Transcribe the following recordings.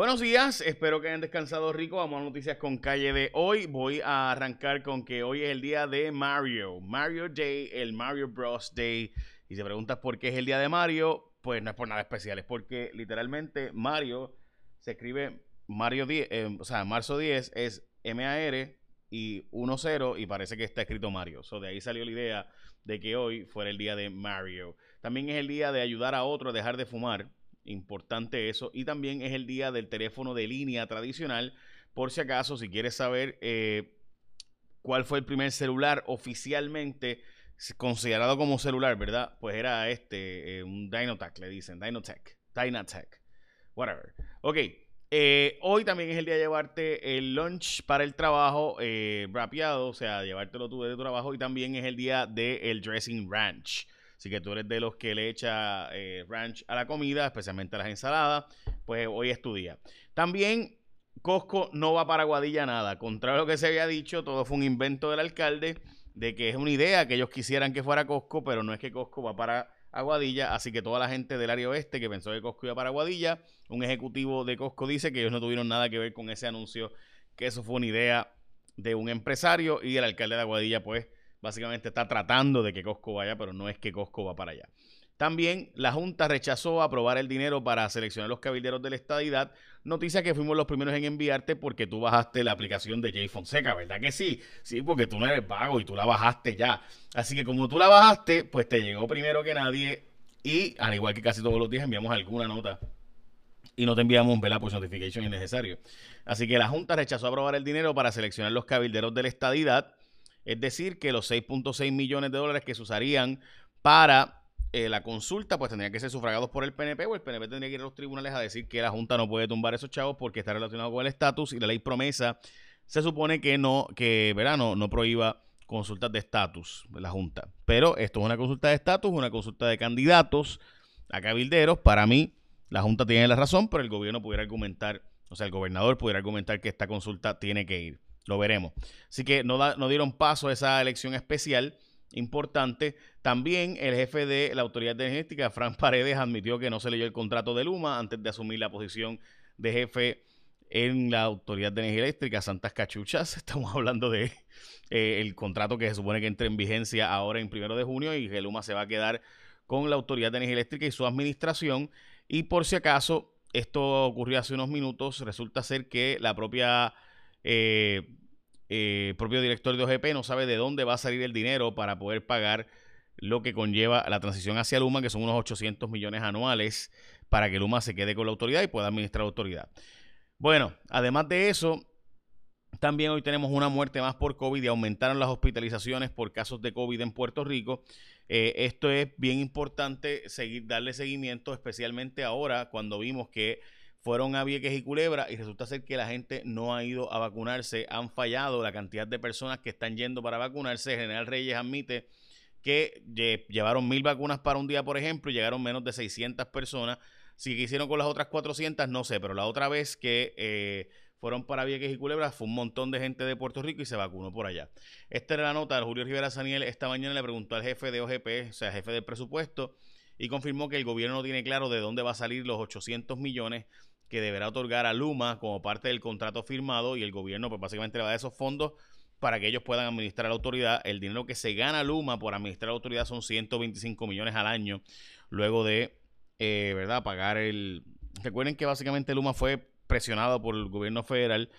Buenos días, espero que hayan descansado rico. Vamos a noticias con calle de hoy. Voy a arrancar con que hoy es el día de Mario. Mario Day, el Mario Bros. Day. Y se preguntas por qué es el día de Mario, pues no es por nada especial, es porque literalmente Mario se escribe Mario 10, eh, o sea, marzo 10 es M-A-R y 1-0 y parece que está escrito Mario. So, de ahí salió la idea de que hoy fuera el día de Mario. También es el día de ayudar a otro a dejar de fumar. Importante eso. Y también es el día del teléfono de línea tradicional. Por si acaso, si quieres saber eh, cuál fue el primer celular oficialmente considerado como celular, ¿verdad? Pues era este, eh, un Dynotech, le dicen, Dynotech, Dynatech, whatever. Ok, eh, hoy también es el día de llevarte el lunch para el trabajo eh, rapeado, o sea, llevártelo tú de tu trabajo. Y también es el día del dressing ranch. Así que tú eres de los que le echa eh, ranch a la comida, especialmente a las ensaladas. Pues hoy es tu día. También Costco no va para Guadilla nada. Contrario a lo que se había dicho, todo fue un invento del alcalde de que es una idea que ellos quisieran que fuera Costco, pero no es que Costco va para Aguadilla, así que toda la gente del área oeste que pensó que Costco iba para Aguadilla, un ejecutivo de Costco dice que ellos no tuvieron nada que ver con ese anuncio, que eso fue una idea de un empresario y el alcalde de Aguadilla pues básicamente está tratando de que Costco vaya, pero no es que Costco va para allá. También la Junta rechazó aprobar el dinero para seleccionar los cabilderos de la estadidad. Noticia que fuimos los primeros en enviarte porque tú bajaste la aplicación de Jay Fonseca, ¿verdad que sí? Sí, porque tú no eres vago y tú la bajaste ya. Así que como tú la bajaste, pues te llegó primero que nadie y al igual que casi todos los días enviamos alguna nota y no te enviamos un Pues notification innecesario. Así que la Junta rechazó aprobar el dinero para seleccionar los cabilderos de la estadidad. Es decir, que los 6.6 millones de dólares que se usarían para eh, la consulta pues tendría que ser sufragados por el PNP o el PNP tendría que ir a los tribunales a decir que la Junta no puede tumbar esos chavos porque está relacionado con el estatus y la ley promesa se supone que no, que verano no prohíba consultas de estatus de la Junta. Pero esto es una consulta de estatus, una consulta de candidatos a cabilderos. Para mí, la Junta tiene la razón, pero el gobierno pudiera argumentar, o sea, el gobernador pudiera argumentar que esta consulta tiene que ir. Lo veremos. Así que no, no dieron paso a esa elección especial importante. También el jefe de la Autoridad Energética, Fran Paredes, admitió que no se leyó el contrato de Luma antes de asumir la posición de jefe en la Autoridad de Energía Eléctrica, Santas Cachuchas. Estamos hablando de eh, el contrato que se supone que entre en vigencia ahora en primero de junio y que Luma se va a quedar con la Autoridad de Energía Eléctrica y su administración. Y por si acaso, esto ocurrió hace unos minutos, resulta ser que la propia eh, eh, propio director de OGP no sabe de dónde va a salir el dinero para poder pagar lo que conlleva la transición hacia Luma, que son unos 800 millones anuales, para que Luma se quede con la autoridad y pueda administrar la autoridad. Bueno, además de eso, también hoy tenemos una muerte más por COVID y aumentaron las hospitalizaciones por casos de COVID en Puerto Rico. Eh, esto es bien importante seguir, darle seguimiento, especialmente ahora cuando vimos que fueron a Vieques y Culebra y resulta ser que la gente no ha ido a vacunarse, han fallado la cantidad de personas que están yendo para vacunarse. General Reyes admite que llevaron mil vacunas para un día, por ejemplo, y llegaron menos de 600 personas. Si hicieron con las otras 400, no sé, pero la otra vez que eh, fueron para Vieques y Culebra fue un montón de gente de Puerto Rico y se vacunó por allá. Esta era la nota. Julio Rivera Saniel esta mañana le preguntó al jefe de OGP, o sea, jefe del presupuesto, y confirmó que el gobierno no tiene claro de dónde va a salir los 800 millones que deberá otorgar a Luma como parte del contrato firmado y el gobierno pues básicamente le va a dar esos fondos para que ellos puedan administrar la autoridad. El dinero que se gana Luma por administrar la autoridad son 125 millones al año luego de, eh, ¿verdad?, pagar el... Recuerden que básicamente Luma fue presionado por el gobierno federal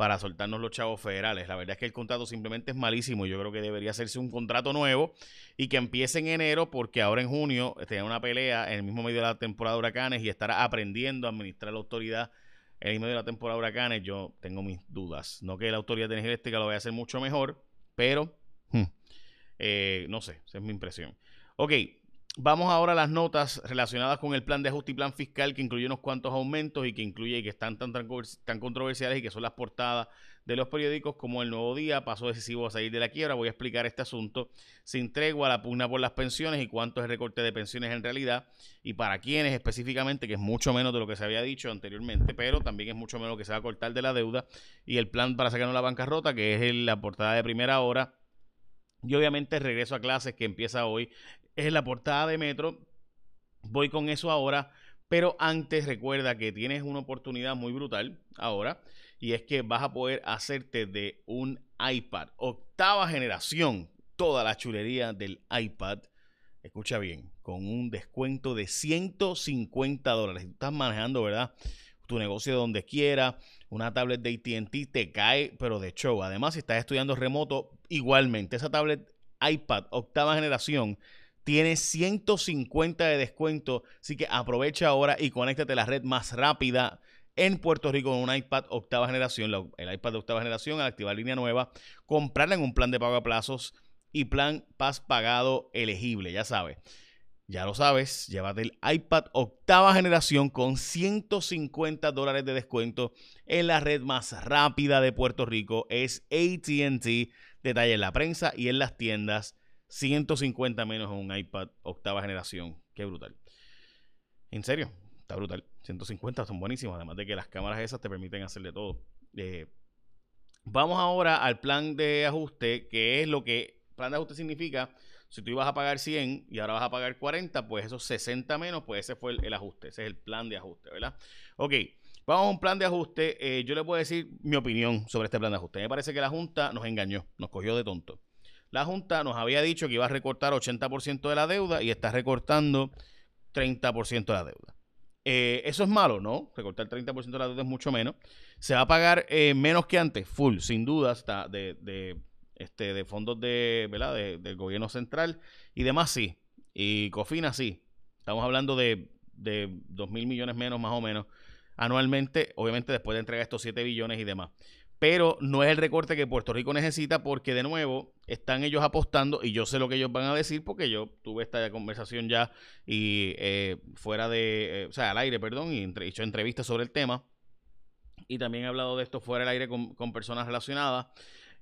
para soltarnos los chavos federales. La verdad es que el contrato simplemente es malísimo. Yo creo que debería hacerse un contrato nuevo y que empiece en enero, porque ahora en junio tenía una pelea en el mismo medio de la temporada de huracanes y estará aprendiendo a administrar la autoridad en el medio de la temporada de huracanes. Yo tengo mis dudas. No que la autoridad eléctrica lo vaya a hacer mucho mejor, pero hmm, eh, no sé, esa es mi impresión. Ok, Vamos ahora a las notas relacionadas con el plan de ajuste y plan fiscal que incluye unos cuantos aumentos y que incluye y que están tan, tan, controversiales y que son las portadas de los periódicos como El Nuevo Día, paso decisivo a salir de la quiebra. Voy a explicar este asunto sin tregua, la pugna por las pensiones y cuánto es el recorte de pensiones en realidad y para quiénes específicamente, que es mucho menos de lo que se había dicho anteriormente, pero también es mucho menos lo que se va a cortar de la deuda y el plan para sacarnos la bancarrota, que es la portada de primera hora. Y obviamente regreso a clases que empieza hoy es la portada de Metro. Voy con eso ahora Pero antes recuerda que tienes una oportunidad muy brutal ahora y es que vas a poder hacerte de un iPad octava generación, toda la chulería del iPad. Escucha bien, con un descuento de 150 dólares. Estás manejando, ¿verdad? Tu negocio donde quiera, una tablet de ATT te cae, pero de show. Además, si estás estudiando remoto, igualmente, esa tablet iPad octava generación tiene 150 de descuento, así que aprovecha ahora y conéctate a la red más rápida en Puerto Rico con un iPad octava generación, el iPad de octava generación al activar línea nueva, comprarla en un plan de pago a plazos y plan paz pagado elegible, ya sabes. Ya lo sabes, llévate el iPad octava generación con 150 dólares de descuento en la red más rápida de Puerto Rico. Es ATT. Detalle en la prensa y en las tiendas. 150 menos en un iPad octava generación. Qué brutal. En serio, está brutal. 150 son buenísimos. Además de que las cámaras esas te permiten hacerle todo. Eh, vamos ahora al plan de ajuste, que es lo que plan de ajuste significa. Si tú ibas a pagar 100 y ahora vas a pagar 40, pues esos 60 menos, pues ese fue el, ajuste. Ese es el plan de ajuste, ¿verdad? Ok, vamos a un plan de ajuste. Eh, yo le puedo decir mi opinión sobre este plan de ajuste. Me parece que la Junta nos engañó, nos cogió de tonto. La Junta nos había dicho que iba a recortar 80% de la deuda y está recortando 30% de la deuda. Eh, ¿Eso es malo? No, recortar 30% de la deuda es mucho menos. ¿Se va a pagar eh, menos que antes? Full, sin duda, está de, de, este, de fondos de, ¿verdad? del gobierno central y demás sí. Y Cofina sí. Estamos hablando de, de 2 mil millones menos más o menos anualmente, obviamente después de entregar estos 7 billones y demás pero no es el recorte que Puerto Rico necesita porque de nuevo están ellos apostando y yo sé lo que ellos van a decir porque yo tuve esta conversación ya y eh, fuera de, eh, o sea, al aire, perdón, y he hecho entrevistas sobre el tema y también he hablado de esto fuera del aire con, personas relacionadas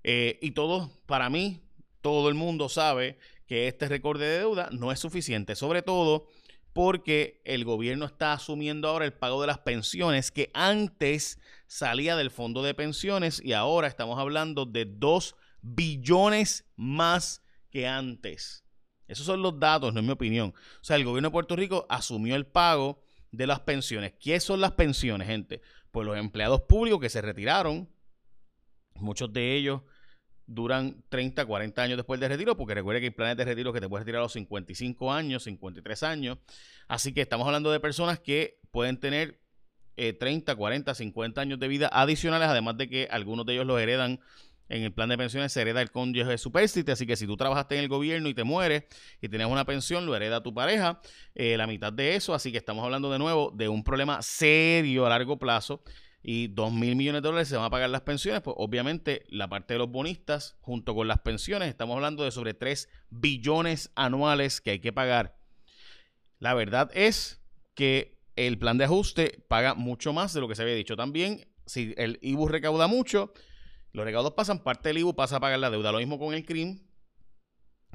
eh, y todo, para mí, todo el mundo sabe que este recorte de deuda no es suficiente, sobre todo porque el gobierno está asumiendo ahora el pago de las pensiones que antes salía del fondo de pensiones y ahora estamos hablando de 2 billones más que antes. Esos son los datos, no es mi opinión. O sea, el gobierno de Puerto Rico asumió el pago de las pensiones. ¿Qué son las pensiones, gente? Pues los empleados públicos que se retiraron, muchos de ellos duran 30, 40 años después del retiro, porque recuerda que hay planes de retiro que te puedes retirar a los 55 años, 53 años. Así que estamos hablando de personas que pueden tener 30, 40, 50 años de vida adicionales, además de que algunos de ellos los heredan en el plan de pensiones se hereda el cónyuge superstite, así que si tú trabajaste en el gobierno y te mueres y tienes una pensión, lo hereda tu pareja, eh, la mitad de eso, así que estamos hablando de nuevo de un problema serio a largo plazo y 2 mil millones de dólares se van a pagar las pensiones, pues obviamente la parte de los bonistas junto con las pensiones, estamos hablando de sobre 3 billones anuales que hay que pagar. La verdad es que el plan de ajuste paga mucho más de lo que se había dicho. También, si el IBU recauda mucho, los recaudos pasan, parte del IBU pasa a pagar la deuda. Lo mismo con el CRIM,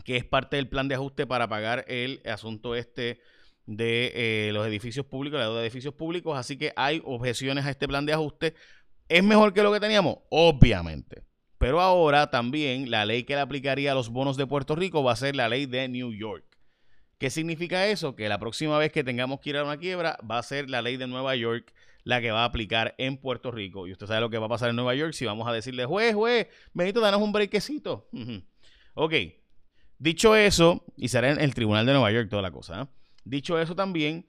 que es parte del plan de ajuste para pagar el asunto este de eh, los edificios públicos, la deuda de edificios públicos, así que hay objeciones a este plan de ajuste. ¿Es mejor que lo que teníamos? Obviamente. Pero ahora también la ley que le aplicaría a los bonos de Puerto Rico va a ser la ley de New York. ¿Qué significa eso? Que la próxima vez que tengamos que ir a una quiebra va a ser la ley de Nueva York la que va a aplicar en Puerto Rico. Y usted sabe lo que va a pasar en Nueva York si vamos a decirle, juez, juez, Benito, danos un brequecito. ok. Dicho eso, y será en el Tribunal de Nueva York toda la cosa. ¿eh? Dicho eso también,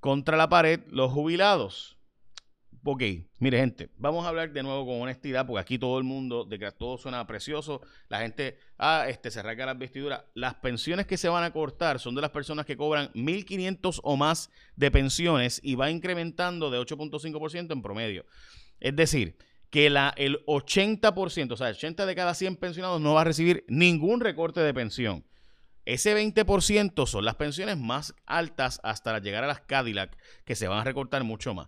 contra la pared, los jubilados. Ok, mire gente, vamos a hablar de nuevo con honestidad, porque aquí todo el mundo, de que todo suena precioso, la gente, ah, este, se rasga las vestiduras. Las pensiones que se van a cortar son de las personas que cobran 1.500 o más de pensiones y va incrementando de 8.5% en promedio. Es decir, que el 80%, o sea, el 80 de cada 100 pensionados no va a recibir ningún recorte de pensión. Ese 20% son las pensiones más altas hasta llegar a las Cadillac, que se van a recortar mucho más.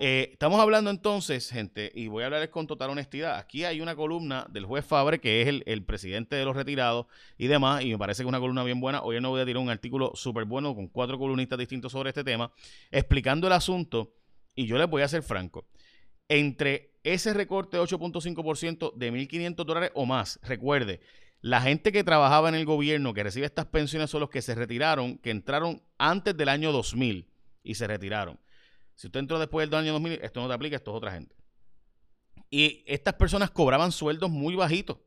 Eh, estamos hablando entonces, gente, y voy a hablarles con total honestidad. Aquí hay una columna del juez Fabre, que es el, presidente de los retirados y demás, y me parece que es una columna bien buena. Hoy no voy a tirar un artículo súper bueno con cuatro columnistas distintos sobre este tema, explicando el asunto, y yo les voy a ser franco. Entre ese recorte de 8.5% de 1.500 dólares o más, recuerde, la gente que trabajaba en el gobierno, que recibe estas pensiones, son los que se retiraron, que entraron antes del año 2000. y se retiraron. Si usted entró después del año 2000, esto no te aplica, esto es otra gente. Y estas personas cobraban sueldos muy bajitos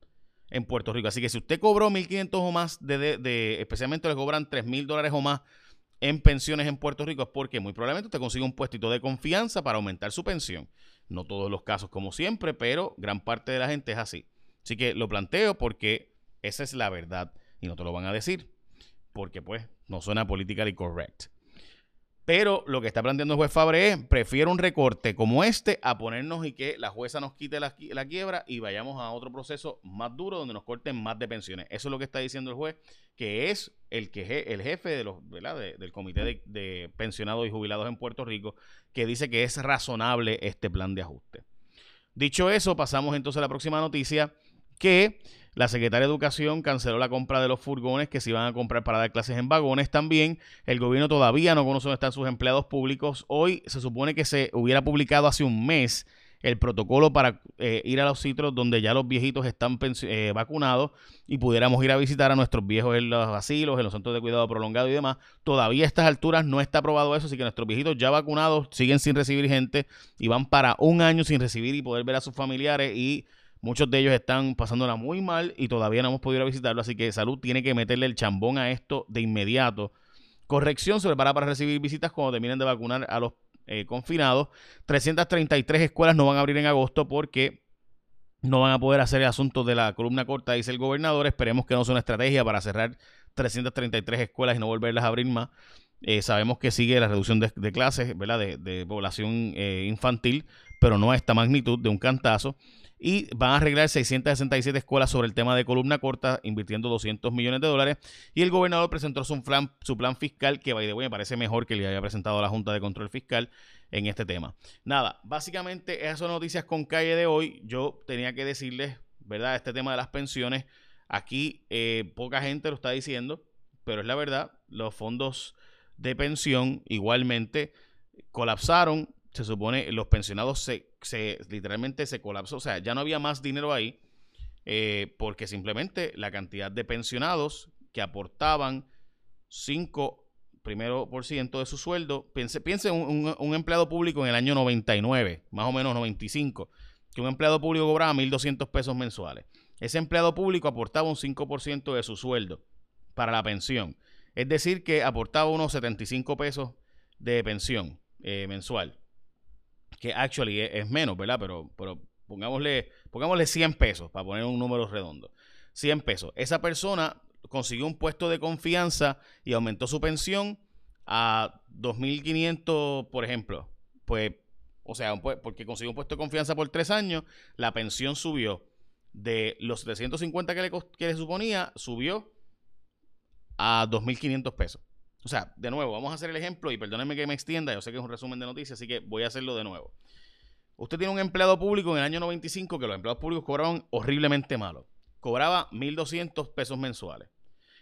en Puerto Rico. Así que si usted cobró 1.500 o más, de, especialmente le cobran 3.000 dólares o más en pensiones en Puerto Rico, es porque muy probablemente usted consigue un puestito de confianza para aumentar su pensión. No todos los casos como siempre, pero gran parte de la gente es así. Así que lo planteo porque esa es la verdad y no te lo van a decir porque pues no suena politically correct. Pero lo que está planteando el juez Fabre es, prefiero un recorte como este a ponernos y que la jueza nos quite la, quiebra y vayamos a otro proceso más duro donde nos corten más de pensiones. Eso es lo que está diciendo el juez, que es el, que, el jefe de los, del comité de, de pensionados y jubilados en Puerto Rico, que dice que es razonable este plan de ajuste. Dicho eso, pasamos entonces a la próxima noticia, que la secretaria de Educación canceló la compra de los furgones que se iban a comprar para dar clases en vagones también. El gobierno todavía no conoce dónde están sus empleados públicos. Hoy se supone que se hubiera publicado hace un mes el protocolo para eh, ir a los sitios donde ya los viejitos están eh, vacunados y pudiéramos ir a visitar a nuestros viejos en los asilos, en los centros de cuidado prolongado y demás. Todavía a estas alturas no está aprobado eso, así que nuestros viejitos ya vacunados siguen sin recibir gente y van para un año sin recibir y poder ver a sus familiares y Muchos de ellos están pasándola muy mal y todavía no hemos podido visitarlo, así que salud tiene que meterle el chambón a esto de inmediato. Corrección se prepara para recibir visitas cuando terminen de vacunar a los eh, confinados. 333 escuelas no van a abrir en agosto porque no van a poder hacer el asunto de la columna corta, dice el gobernador. Esperemos que no sea una estrategia para cerrar 333 escuelas y no volverlas a abrir más. Eh, sabemos que sigue la reducción de, clases, ¿verdad? De, población eh, infantil, pero no a esta magnitud de un cantazo y van a arreglar 667 escuelas sobre el tema de columna corta, invirtiendo 200 millones de dólares. Y el gobernador presentó su plan, fiscal, que by the way, me parece mejor que le haya presentado a la Junta de Control Fiscal en este tema. Nada, básicamente esas son noticias con calle de hoy. Yo tenía que decirles, ¿verdad? Este tema de las pensiones. Aquí eh, poca gente lo está diciendo, pero es la verdad. Los fondos de pensión igualmente colapsaron se supone los pensionados se, se, literalmente se colapsó, o sea, ya no había más dinero ahí eh, porque simplemente la cantidad de pensionados que aportaban 5 primero por ciento de su sueldo, piense, piense un, empleado público en el año 99, más o menos 95, que un empleado público cobraba 1.200 pesos mensuales. Ese empleado público aportaba un 5% de su sueldo para la pensión. Es decir, que aportaba unos 75 pesos de pensión eh, mensual que actually es, menos, ¿verdad? Pero, pero pongámosle, pongámosle 100 pesos para poner un número redondo. 100 pesos. Esa persona consiguió un puesto de confianza y aumentó su pensión a 2.500, por ejemplo. Pues, o sea, porque consiguió un puesto de confianza por tres años, la pensión subió de los 750 que le, que le suponía, subió a 2.500 pesos. O sea, de nuevo, vamos a hacer el ejemplo y perdónenme que me extienda, yo sé que es un resumen de noticias, así que voy a hacerlo de nuevo. Usted tiene un empleado público en el año 95 que los empleados públicos cobraban horriblemente malo. Cobraba 1.200 pesos mensuales.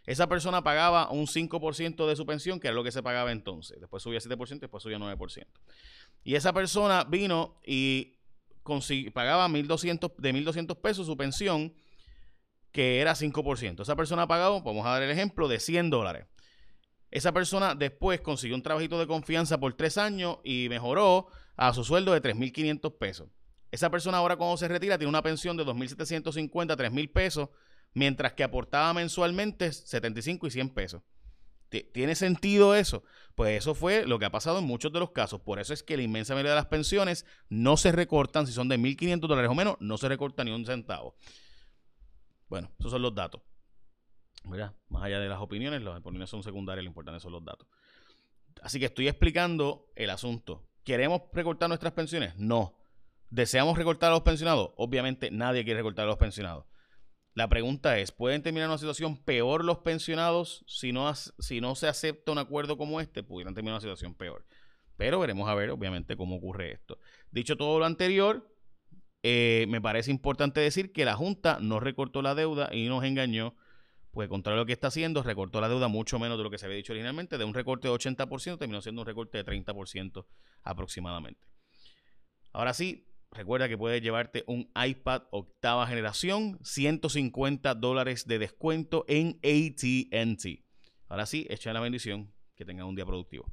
Esa persona pagaba un 5% de su pensión, que era lo que se pagaba entonces. Después subía 7%, después subía 9%. Y esa persona vino y pagaba 1200, de 1.200 pesos su pensión, que era 5%. Esa persona pagaba, vamos a dar el ejemplo, de 100 dólares. Esa persona después consiguió un trabajito de confianza por tres años y mejoró a su sueldo de 3.500 pesos. Esa persona ahora cuando se retira tiene una pensión de 2.750, 3.000 pesos, mientras que aportaba mensualmente 75 y 100 pesos. ¿Tiene sentido eso? Pues eso fue lo que ha pasado en muchos de los casos. Por eso es que la inmensa mayoría de las pensiones no se recortan. Si son de 1.500 dólares o menos, no se recorta ni un centavo. Bueno, esos son los datos. Más allá de las opiniones, las opiniones son secundarias, lo importante son los datos. Así que estoy explicando el asunto. ¿Queremos recortar nuestras pensiones? No. ¿Deseamos recortar a los pensionados? Obviamente nadie quiere recortar a los pensionados. La pregunta es, ¿pueden terminar una situación peor los pensionados si no, si no se acepta un acuerdo como este? Pudieran terminar una situación peor. Pero veremos a ver, obviamente, cómo ocurre esto. Dicho todo lo anterior, eh, me parece importante decir que la Junta no recortó la deuda y nos engañó pues contrario a lo que está haciendo, recortó la deuda mucho menos de lo que se había dicho originalmente, de un recorte de 80% terminó siendo un recorte de 30% aproximadamente. Ahora sí, recuerda que puedes llevarte un iPad octava generación, 150 dólares de descuento en ATT. Ahora sí, echa la bendición, que tengan un día productivo.